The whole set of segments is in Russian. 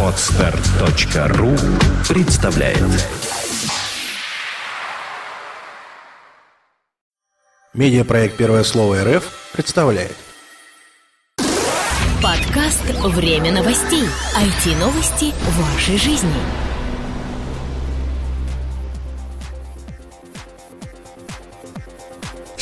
Отстар.ру представляет Медиапроект «Первое слово РФ» представляет Подкаст «Время новостей». IT-новости вашей жизни.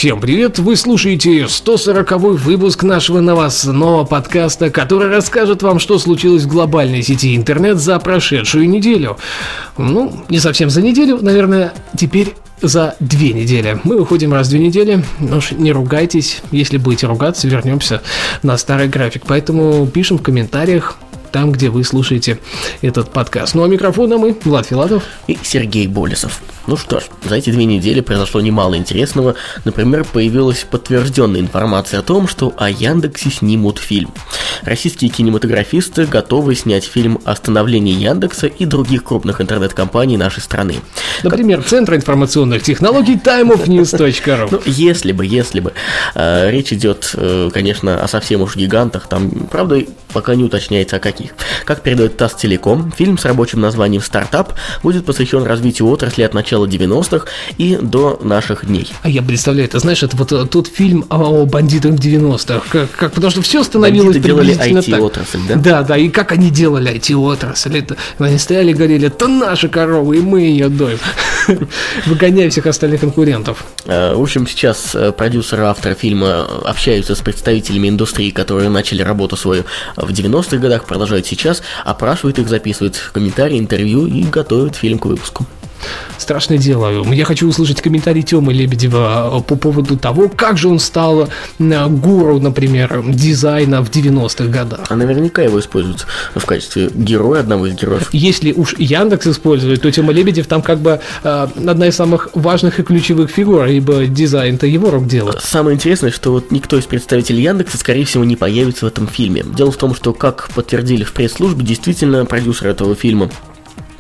Всем привет! Вы слушаете 140-й выпуск нашего новостного подкаста, который расскажет вам, что случилось в глобальной сети интернет за прошедшую неделю. Ну, не совсем за неделю, наверное, теперь за две недели. Мы выходим раз в две недели. Ну уж не ругайтесь. Если будете ругаться, вернемся на старый график. Поэтому пишем в комментариях, там, где вы слушаете этот подкаст. Ну а микрофона мы, Влад Филатов. и Сергей Болесов. Ну что ж, за эти две недели произошло немало интересного. Например, появилась подтвержденная информация о том, что о Яндексе снимут фильм. Российские кинематографисты готовы снять фильм о становлении Яндекса и других крупных интернет-компаний нашей страны. Например, Центр информационных технологий timeofnews.ru. Ну, если бы, если бы. Э, речь идет, э, конечно, о совсем уж гигантах. Там, правда, пока не уточняется о каких. Как передает ТАСС Телеком, фильм с рабочим названием «Стартап» будет посвящен развитию отрасли от начала 90-х и до наших дней. А я представляю, это знаешь, это вот э, тот фильм о бандитах в 90-х. Как, как, потому что все становилось Бандиты делали. IT-отрасль, да? Да, да, и как они делали IT-отрасль. Это, они стояли и говорили, это наша корова, и мы ее доим. Выгоняя всех остальных конкурентов. Э, В общем, сейчас э, продюсеры, авторы фильма общаются с представителями индустрии, которые начали работу свою в 90-х годах, продолжают сейчас, опрашивают их, записывают комментарии, интервью и готовят фильм к выпуску. Страшное дело. Я хочу услышать комментарий Тёмы Лебедева по поводу того, как же он стал э, гуру, например, дизайна в 90-х годах. А наверняка его используют в качестве героя, одного из героев. Если уж Яндекс использует, то Тёма Лебедев там как бы э, одна из самых важных и ключевых фигур, ибо дизайн-то его рук дело. Самое интересное, что вот никто из представителей Яндекса, скорее всего, не появится в этом фильме. Дело в том, что, как подтвердили в пресс-службе, действительно продюсер этого фильма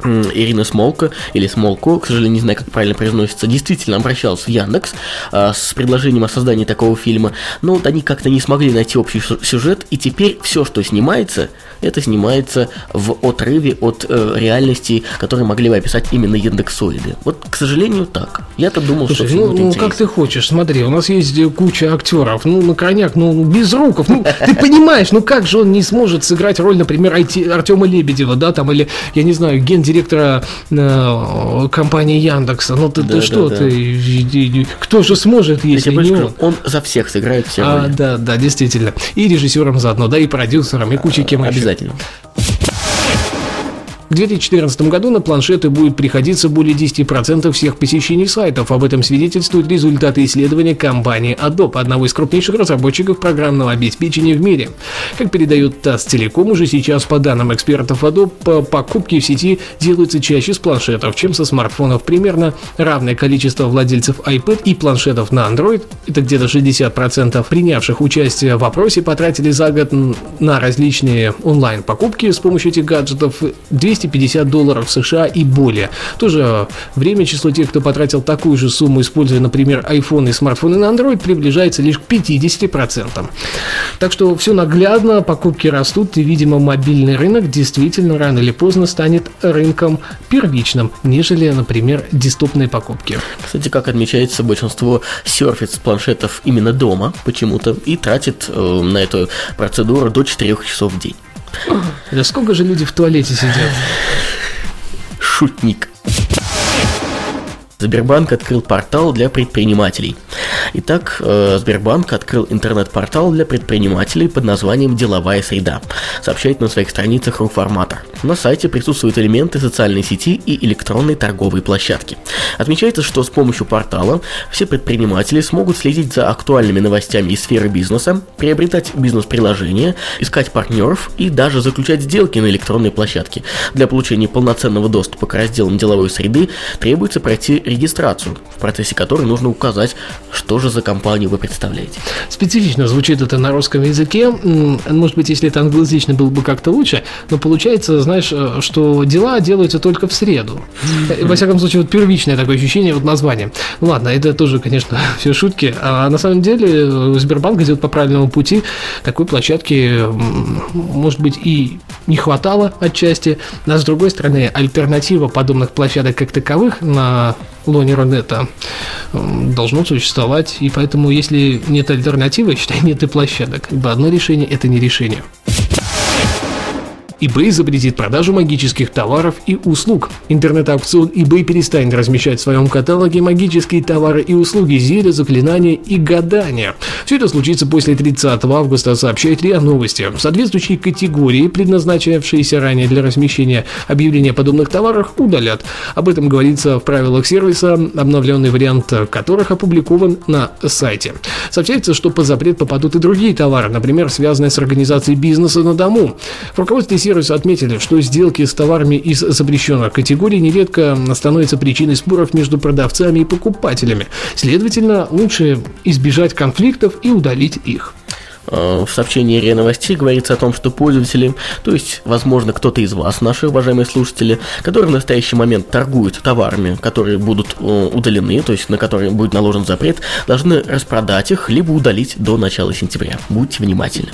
Ирина Смолко, или Смолко, к сожалению, не знаю, как правильно произносится, действительно обращалась в Яндекс а, с предложением о создании такого фильма, но вот они как-то не смогли найти общий сю- сюжет, и теперь все, что снимается, это снимается в отрыве от э, реальности, которые могли бы описать именно яндексоиды. Вот, к сожалению, так. Я-то думал, что Слушай, все ну, ну, как ты хочешь, смотри, у нас есть э, куча актеров, ну, на крайняк, ну, без руков, ну, ты понимаешь, ну, как же он не сможет сыграть роль, например, Артема Лебедева, да, там, или, я не знаю, гендиректора э, компании Яндекса, ну, ты, Да, ты да, что, да. ты, кто же сможет, если не он? скажу, он за всех сыграет все А, роли. да, да, действительно. И режиссером заодно, да, и продюсером, и кучей кем еще. Обязательно. В 2014 году на планшеты будет приходиться более 10% всех посещений сайтов. Об этом свидетельствуют результаты исследования компании Adobe, одного из крупнейших разработчиков программного обеспечения в мире. Как передает ТАСС Телеком, уже сейчас, по данным экспертов Adobe, по- покупки в сети делаются чаще с планшетов, чем со смартфонов. Примерно равное количество владельцев iPad и планшетов на Android, это где-то 60% принявших участие в опросе, потратили за год на различные онлайн-покупки с помощью этих гаджетов 250 долларов США и более. В то же время число тех, кто потратил такую же сумму, используя, например, iPhone и смартфоны на Android, приближается лишь к 50%. Так что все наглядно, покупки растут, и, видимо, мобильный рынок действительно рано или поздно станет рынком первичным, нежели, например, дистопные покупки. Кстати, как отмечается, большинство серфит с планшетов именно дома почему-то и тратит э, на эту процедуру до 4 часов в день. Да сколько же люди в туалете сидят? Шутник. Сбербанк открыл портал для предпринимателей. Итак, э, Сбербанк открыл интернет-портал для предпринимателей под названием «Деловая среда», сообщает на своих страницах Руформатор. На сайте присутствуют элементы социальной сети и электронной торговой площадки. Отмечается, что с помощью портала все предприниматели смогут следить за актуальными новостями из сферы бизнеса, приобретать бизнес-приложения, искать партнеров и даже заключать сделки на электронной площадке. Для получения полноценного доступа к разделам деловой среды требуется пройти регистрацию, в процессе которой нужно указать, что же за компанию вы представляете? Специфично звучит это на русском языке. Может быть, если это англоязычный было бы как-то лучше, но получается, знаешь, э, что дела делаются только в среду. Во всяком случае, вот первичное такое ощущение, вот название. Ну ладно, это тоже, конечно, все шутки. А на самом деле Сбербанк идет по правильному пути. Такой площадки, может быть, и не хватало отчасти. Но с другой стороны, альтернатива подобных площадок как таковых на лоне Рунета должно существовать. И поэтому, если нет альтернативы, считай, нет и площадок. Ибо одно решение – это не решение eBay запретит продажу магических товаров и услуг. Интернет-аукцион eBay перестанет размещать в своем каталоге магические товары и услуги, зелья, заклинания и гадания. Все это случится после 30 августа, сообщает РИА Новости. Соответствующие категории, предназначавшиеся ранее для размещения объявления о подобных товарах, удалят. Об этом говорится в правилах сервиса, обновленный вариант которых опубликован на сайте. Сообщается, что под запрет попадут и другие товары, например, связанные с организацией бизнеса на дому. В руководстве сервиса сервиса отметили, что сделки с товарами из запрещенных категорий нередко становятся причиной споров между продавцами и покупателями. Следовательно, лучше избежать конфликтов и удалить их. Э, в сообщении РИА Новостей говорится о том, что пользователи, то есть, возможно, кто-то из вас, наши уважаемые слушатели, которые в настоящий момент торгуют товарами, которые будут э, удалены, то есть на которые будет наложен запрет, должны распродать их, либо удалить до начала сентября. Будьте внимательны.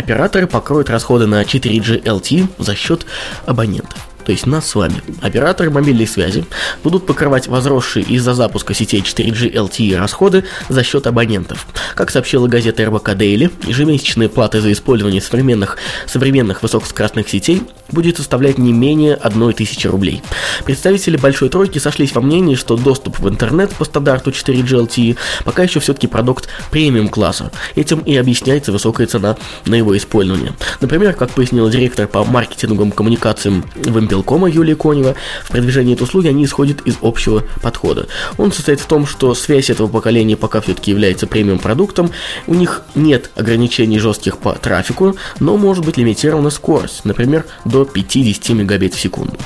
Операторы покроют расходы на 4G LTE за счет абонентов то есть нас с вами, операторы мобильной связи будут покрывать возросшие из-за запуска сетей 4G LTE расходы за счет абонентов. Как сообщила газета РБК Daily, ежемесячные платы за использование современных, современных высокоскоростных сетей будет составлять не менее 1000 рублей. Представители Большой Тройки сошлись во мнении, что доступ в интернет по стандарту 4G LTE пока еще все-таки продукт премиум класса. Этим и объясняется высокая цена на его использование. Например, как пояснила директор по маркетинговым коммуникациям в Импелкома Юлия Конева, в продвижении этой услуги они исходят из общего подхода. Он состоит в том, что связь этого поколения пока все-таки является премиум продуктом, у них нет ограничений жестких по трафику, но может быть лимитирована скорость, например, до 50 мегабит в секунду.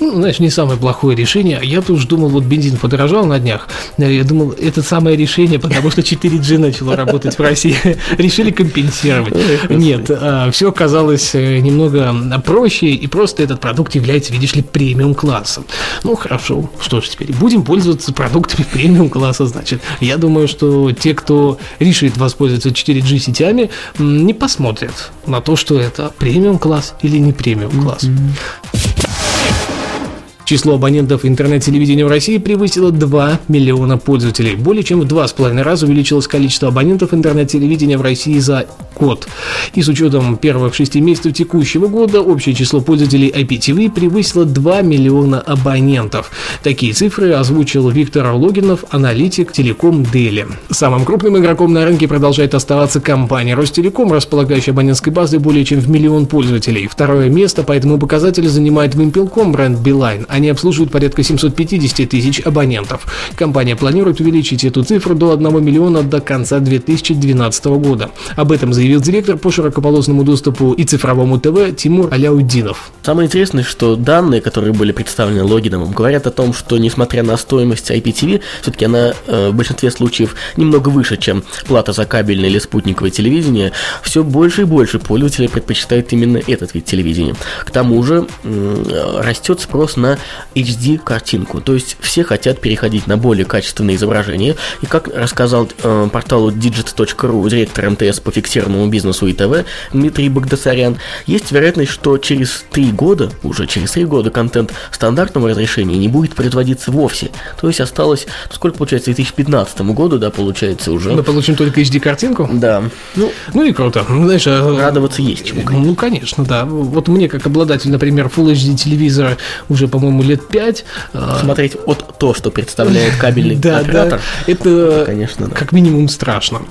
Ну, знаешь, не самое плохое решение. Я тут уж думал, вот бензин подорожал на днях. Я думал, это самое решение, потому что 4G начало работать в России. Решили компенсировать. Нет, а, все оказалось э, немного проще, и просто этот продукт является, видишь ли, премиум классом. Ну, хорошо, что ж теперь, будем пользоваться продуктами премиум класса, значит. Я думаю, что те, кто решит воспользоваться 4G сетями, не посмотрят на то, что это премиум класс или не премиум класс. Mm-hmm. Число абонентов интернет-телевидения в России превысило 2 миллиона пользователей. Более чем в два с половиной раза увеличилось количество абонентов интернет-телевидения в России за год. И с учетом первых шести месяцев текущего года общее число пользователей IPTV превысило 2 миллиона абонентов. Такие цифры озвучил Виктор Логинов, аналитик Телеком Дели. Самым крупным игроком на рынке продолжает оставаться компания Ростелеком, располагающая абонентской базой более чем в миллион пользователей. Второе место по этому показателю занимает Вимпелком бренд Билайн. Они обслуживают порядка 750 тысяч абонентов. Компания планирует увеличить эту цифру до 1 миллиона до конца 2012 года. Об этом заявил директор по широкополосному доступу и цифровому ТВ Тимур Аляудинов. Самое интересное, что данные, которые были представлены Логиновым, говорят о том, что несмотря на стоимость IPTV, все-таки она э, в большинстве случаев немного выше, чем плата за кабельное или спутниковое телевидение, все больше и больше пользователей предпочитают именно этот вид телевидения. К тому же э, растет спрос на HD картинку. То есть все хотят переходить на более качественные изображения. И как рассказал э, порталу digit.ru директор МТС по фиксированному бизнесу и ТВ Дмитрий Багдасарян, есть вероятность, что через три года, уже через три года контент стандартного разрешения не будет производиться вовсе. То есть осталось, сколько получается, к 2015 году, да, получается уже. Мы получим только HD картинку? Да. Ну, ну и круто. Ну, знаешь, а, радоваться есть чему. Ну, конечно, да. Вот мне, как обладатель, например, Full HD телевизора уже, по-моему, по-моему, лет пять. А, Смотреть вот то, что представляет кабельный оператор. Это, конечно, как минимум страшно.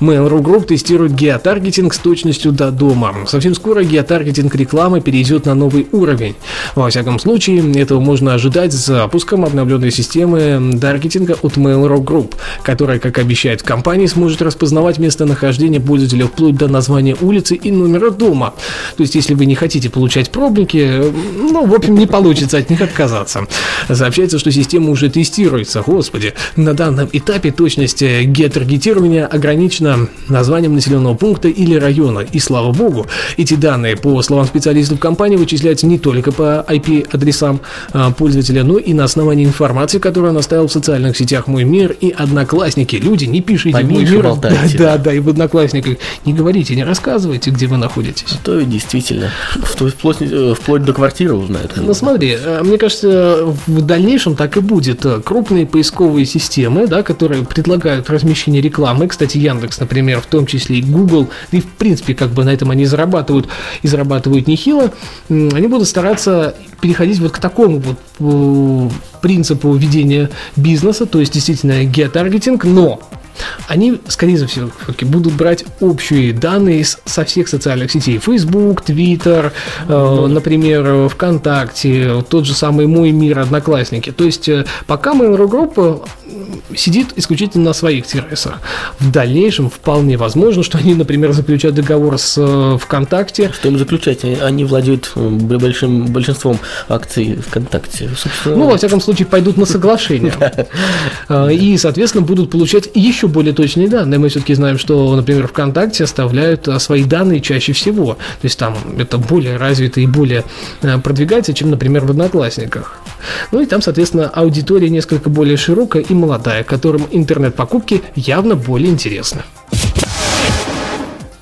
Mail.ru Group тестирует геотаргетинг с точностью до дома. Совсем скоро геотаргетинг рекламы перейдет на новый уровень. Во всяком случае, этого можно ожидать с запуском обновленной системы таргетинга от Mail.ru Group, которая, как обещает компания, сможет распознавать местонахождение пользователя вплоть до названия улицы и номера дома. То есть, если вы не хотите получать пробники, ну, в общем, не получится от них отказаться. Сообщается, что система уже тестируется. Господи, на данном этапе точность геотаргетирования ограничена названием населенного пункта или района. И слава богу, эти данные, по словам специалистов компании, вычисляются не только по IP-адресам а, пользователя, но и на основании информации, которую он оставил в социальных сетях «Мой мир» и «Одноклассники». Люди, не пишите Поменьше «Мой мир». болтайте. Да, да, да, и в «Одноклассниках». Не говорите, не рассказывайте, где вы находитесь. То и действительно. Вплоть, вплоть, э, вплоть до квартиры узнают. Ну смотри, э, мне кажется, в дальнейшем так и будет. Крупные поисковые системы, да, которые предлагают размещение рекламы, кстати, Яндекс, например, в том числе и Google, и в принципе, как бы на этом они зарабатывают, и зарабатывают нехило, они будут стараться переходить вот к такому вот э, принципу ведения бизнеса, то есть действительно геотаргетинг, но они, скорее всего, все-таки будут брать общие данные со всех социальных сетей. Facebook, Twitter, э, например, ВКонтакте, тот же самый Мой мир, Одноклассники. То есть э, пока Mail.ru Group сидит исключительно на своих сервисах. В дальнейшем вполне возможно, что они, например, заключат договор с э, ВКонтакте, Что им заключать? Они- владеют э, большим большинством акций ВКонтакте. Собственно, Ну, во всяком случае, пойдут на соглашение. А, И, соответственно, будут получать еще более точные данные. Мы все-таки знаем, что, например, ВКонтакте оставляют свои данные чаще всего. То есть там это более развито и более продвигается, чем, например, в Одноклассниках. Ну и там, соответственно, аудитория несколько более широкая и молодая, которым интернет-покупки явно более интересны.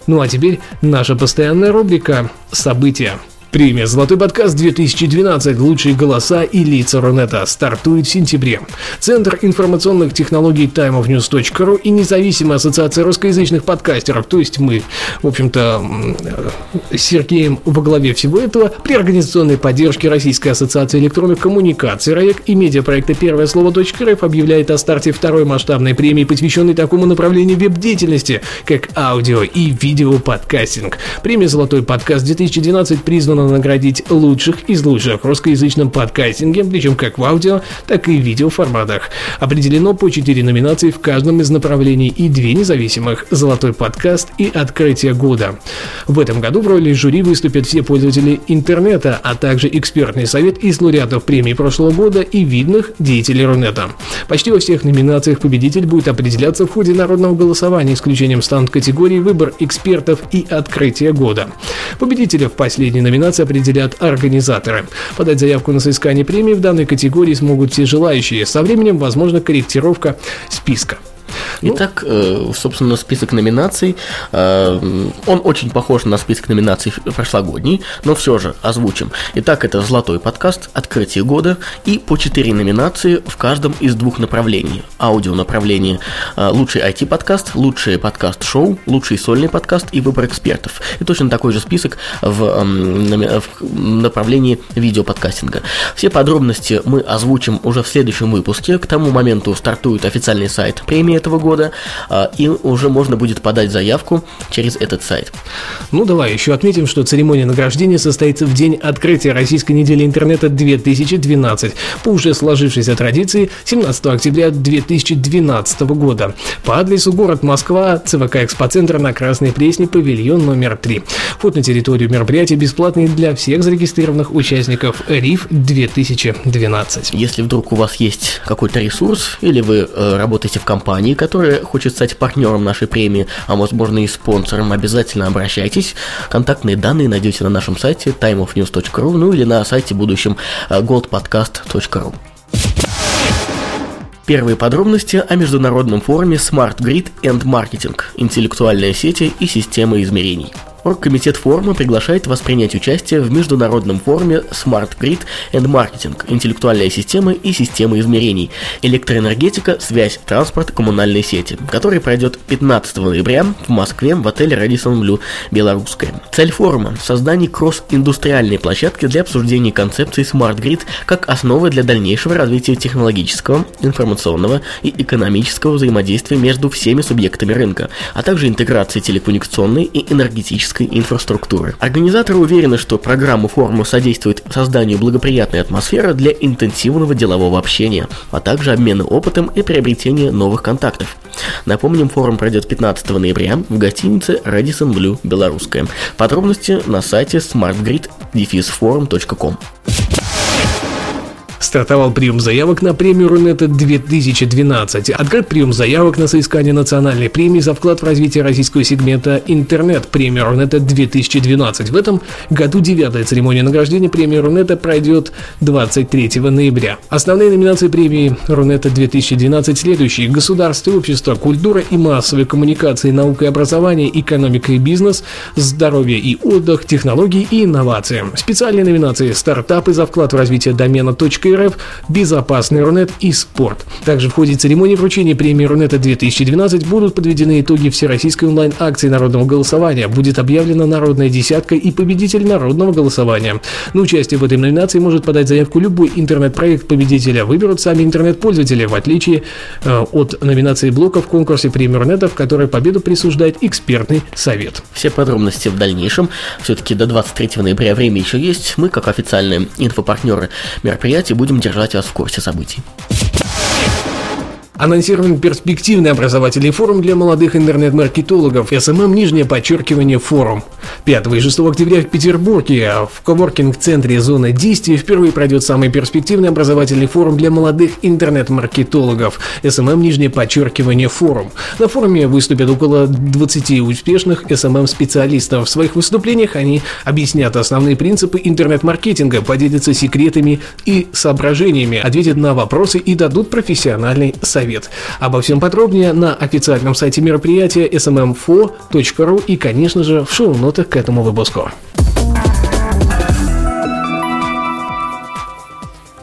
Ну а теперь наша постоянная рубрика «События». Премия «Золотой подкаст 2012. Лучшие голоса и лица Рунета» стартует в сентябре. Центр информационных технологий timeofnews.ru и независимая ассоциация русскоязычных подкастеров, то есть мы, в общем-то, с Сергеем во главе всего этого, при организационной поддержке Российской ассоциации электронных коммуникаций РАЕК и медиапроекта «Первое слово .рф» объявляет о старте второй масштабной премии, посвященной такому направлению веб-деятельности, как аудио и видео-подкастинг. Премия «Золотой подкаст 2012» признана наградить лучших из лучших в русскоязычном подкастинге, причем как в аудио, так и в видеоформатах. Определено по 4 номинации в каждом из направлений и две независимых «Золотой подкаст» и «Открытие года». В этом году в роли жюри выступят все пользователи интернета, а также экспертный совет из лауреатов премии прошлого года и видных деятелей Рунета. Почти во всех номинациях победитель будет определяться в ходе народного голосования, исключением станут категории «Выбор экспертов» и «Открытие года». Победителя в последней номинации определят организаторы. Подать заявку на соискание премии в данной категории смогут все желающие. Со временем возможна корректировка списка. Ну, Итак, э, собственно, список номинаций. э, Он очень похож на список номинаций прошлогодний, но все же озвучим. Итак, это «Золотой подкаст», «Открытие года» и по 4 номинации в каждом из двух направлений. Аудио направление э, «Лучший IT-подкаст», «Лучший подкаст-шоу», «Лучший сольный подкаст» и «Выбор экспертов». И точно такой же список в, эм, в направлении видеоподкастинга. Все подробности мы озвучим уже в следующем выпуске. К тому моменту стартует официальный сайт премии этого года, а, и уже можно будет подать заявку через этот сайт. Ну, давай еще отметим, что церемония награждения состоится в день открытия Российской недели интернета 2012 по уже сложившейся традиции 17 октября 2012 года по адресу город Москва, ЦВК Экспоцентр на Красной Пресне, павильон номер 3. Вход на территорию мероприятия бесплатный для всех зарегистрированных участников РИФ 2012. Если вдруг у вас есть какой-то ресурс, или вы э, работаете в компании, которая хочет стать партнером нашей премии, а возможно и спонсором, обязательно обращайтесь. Контактные данные найдете на нашем сайте timeofnews.ru, ну или на сайте будущем э, goldpodcast.ru. Первые подробности о международном форуме Smart Grid and Marketing, интеллектуальные сети и системы измерений. Оргкомитет форума приглашает вас принять участие в международном форуме Smart Grid and Marketing – интеллектуальные системы и системы измерений, электроэнергетика, связь, транспорт, коммунальные сети, который пройдет 15 ноября в Москве в отеле Radisson Blue Белорусская. Цель форума – создание кросс-индустриальной площадки для обсуждения концепции Smart Grid как основы для дальнейшего развития технологического, информационного и экономического взаимодействия между всеми субъектами рынка, а также интеграции телекоммуникационной и энергетической инфраструктуры. Организаторы уверены, что программа форума содействует созданию благоприятной атмосферы для интенсивного делового общения, а также обмена опытом и приобретения новых контактов. Напомним, форум пройдет 15 ноября в гостинице Radisson Blue Белорусская. Подробности на сайте smartgrid-forum.com. Стартовал прием заявок на премию Рунета 2012. Открыт прием заявок на соискание национальной премии за вклад в развитие российского сегмента «Интернет» премия Рунета 2012. В этом году девятая церемония награждения премии Рунета пройдет 23 ноября. Основные номинации премии Рунета 2012 следующие. Государство, общество, культура и массовые коммуникации, наука и образование, экономика и бизнес, здоровье и отдых, технологии и инновации. Специальные номинации «Стартапы за вклад в развитие домена .рф, безопасный Рунет и спорт. Также в ходе церемонии вручения премии Рунета 2012 будут подведены итоги всероссийской онлайн-акции народного голосования. Будет объявлена народная десятка и победитель народного голосования. На участие в этой номинации может подать заявку любой интернет-проект победителя. Выберут сами интернет-пользователи, в отличие э, от номинации блока в конкурсе премии Рунета, в которой победу присуждает экспертный совет. Все подробности в дальнейшем. Все-таки до 23 ноября время еще есть. Мы, как официальные инфопартнеры мероприятия, будем держать вас в курсе событий. Анонсирован перспективный образовательный форум для молодых интернет-маркетологов SMM нижнее подчеркивание форум. 5 и 6 октября в Петербурге в коворкинг-центре «Зона действия» впервые пройдет самый перспективный образовательный форум для молодых интернет-маркетологов SMM нижнее подчеркивание форум. На форуме выступят около 20 успешных SMM-специалистов. В своих выступлениях они объяснят основные принципы интернет-маркетинга, поделятся секретами и соображениями, ответят на вопросы и дадут профессиональный совет совет. Обо всем подробнее на официальном сайте мероприятия smmfo.ru и, конечно же, в шоу-нотах к этому выпуску.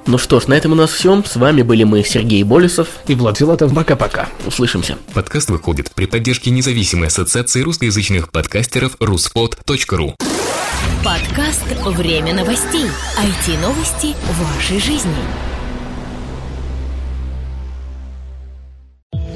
Ну что ж, на этом у нас все. С вами были мы, Сергей Болесов и Влад Филатов. Пока-пока. Услышимся. Подкаст выходит при поддержке независимой ассоциации русскоязычных подкастеров ruspod.ru Подкаст «Время новостей». IT-новости вашей жизни.